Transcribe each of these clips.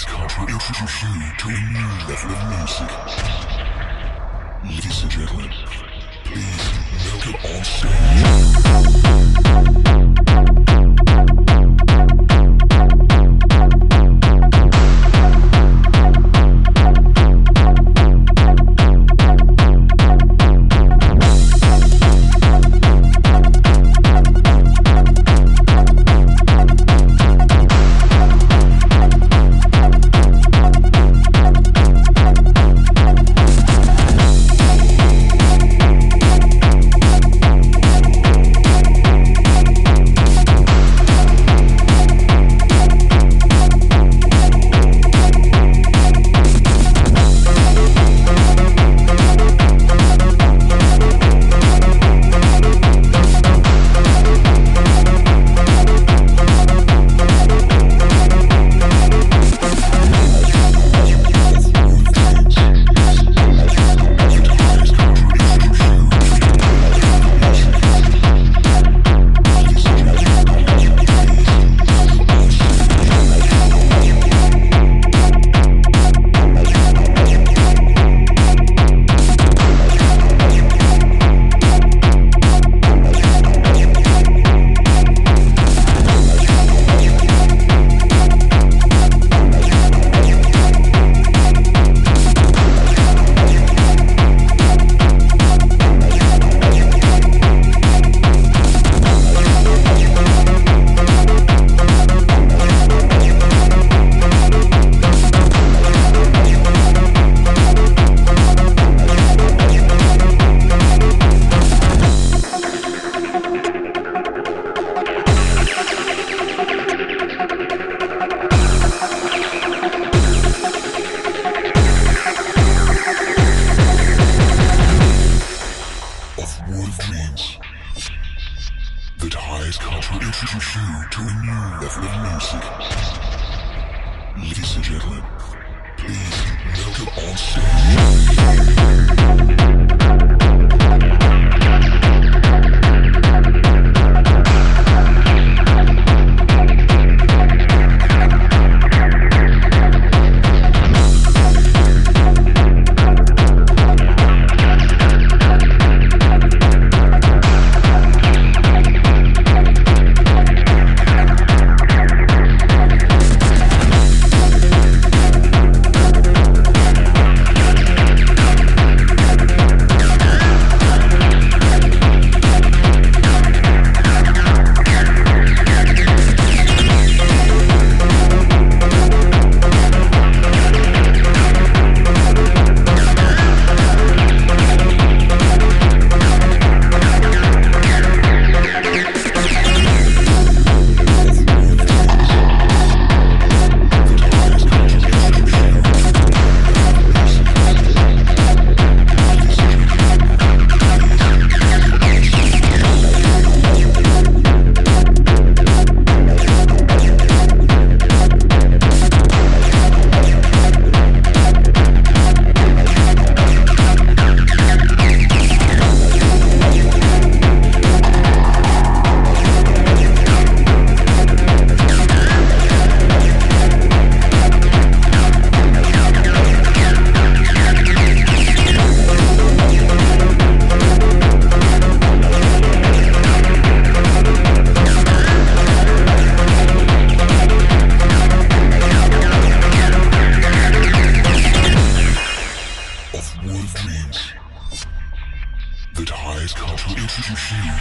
The Ties Culture introduce you to a new level of music. Ladies and gentlemen, please welcome on stage. Dreams. The Ties Culture introduce you to a new level of music. Ladies and gentlemen, please welcome on stage.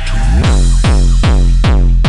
to you.